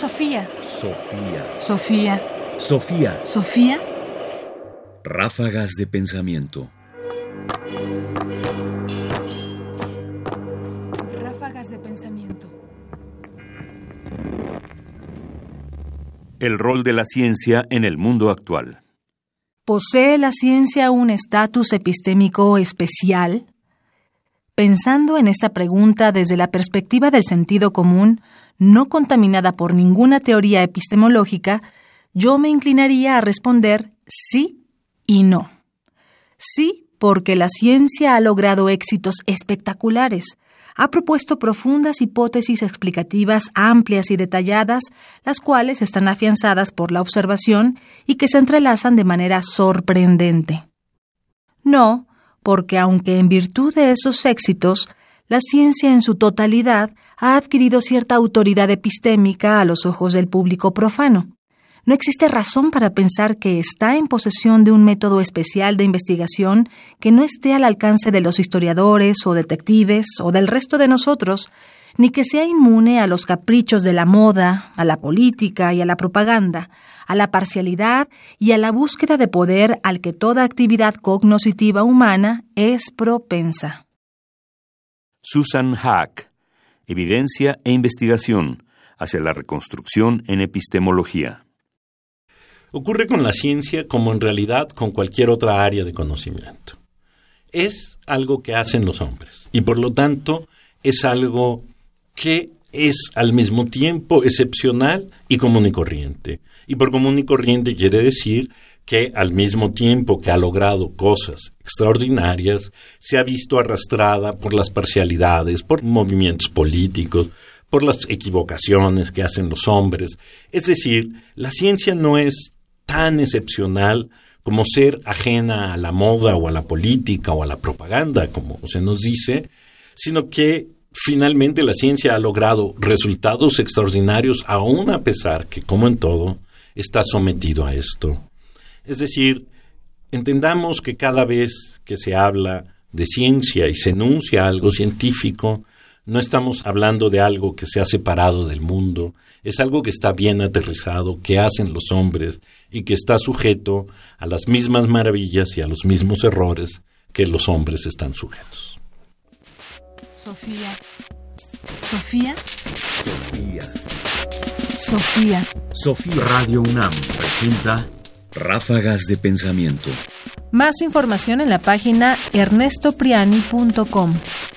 Sofía. Sofía. Sofía. Sofía. Sofía. Ráfagas de pensamiento. Ráfagas de pensamiento. El rol de la ciencia en el mundo actual. ¿Posee la ciencia un estatus epistémico especial? Pensando en esta pregunta desde la perspectiva del sentido común, no contaminada por ninguna teoría epistemológica, yo me inclinaría a responder sí y no. Sí, porque la ciencia ha logrado éxitos espectaculares, ha propuesto profundas hipótesis explicativas amplias y detalladas, las cuales están afianzadas por la observación y que se entrelazan de manera sorprendente. No, porque aunque en virtud de esos éxitos, la ciencia en su totalidad ha adquirido cierta autoridad epistémica a los ojos del público profano. No existe razón para pensar que está en posesión de un método especial de investigación que no esté al alcance de los historiadores o detectives o del resto de nosotros, ni que sea inmune a los caprichos de la moda, a la política y a la propaganda, a la parcialidad y a la búsqueda de poder al que toda actividad cognoscitiva humana es propensa. Susan Hack. Evidencia e investigación hacia la reconstrucción en epistemología. Ocurre con la ciencia como en realidad con cualquier otra área de conocimiento. Es algo que hacen los hombres y por lo tanto es algo que es al mismo tiempo excepcional y común y corriente. Y por común y corriente quiere decir que al mismo tiempo que ha logrado cosas extraordinarias, se ha visto arrastrada por las parcialidades, por movimientos políticos, por las equivocaciones que hacen los hombres. Es decir, la ciencia no es tan excepcional como ser ajena a la moda o a la política o a la propaganda, como se nos dice, sino que finalmente la ciencia ha logrado resultados extraordinarios aún a pesar que, como en todo, está sometido a esto. Es decir, entendamos que cada vez que se habla de ciencia y se enuncia algo científico, no estamos hablando de algo que se ha separado del mundo, es algo que está bien aterrizado, que hacen los hombres y que está sujeto a las mismas maravillas y a los mismos errores que los hombres están sujetos. Sofía. Sofía. Sofía. Sofía. Sofía Radio UNAM presenta Ráfagas de pensamiento. Más información en la página ernestopriani.com.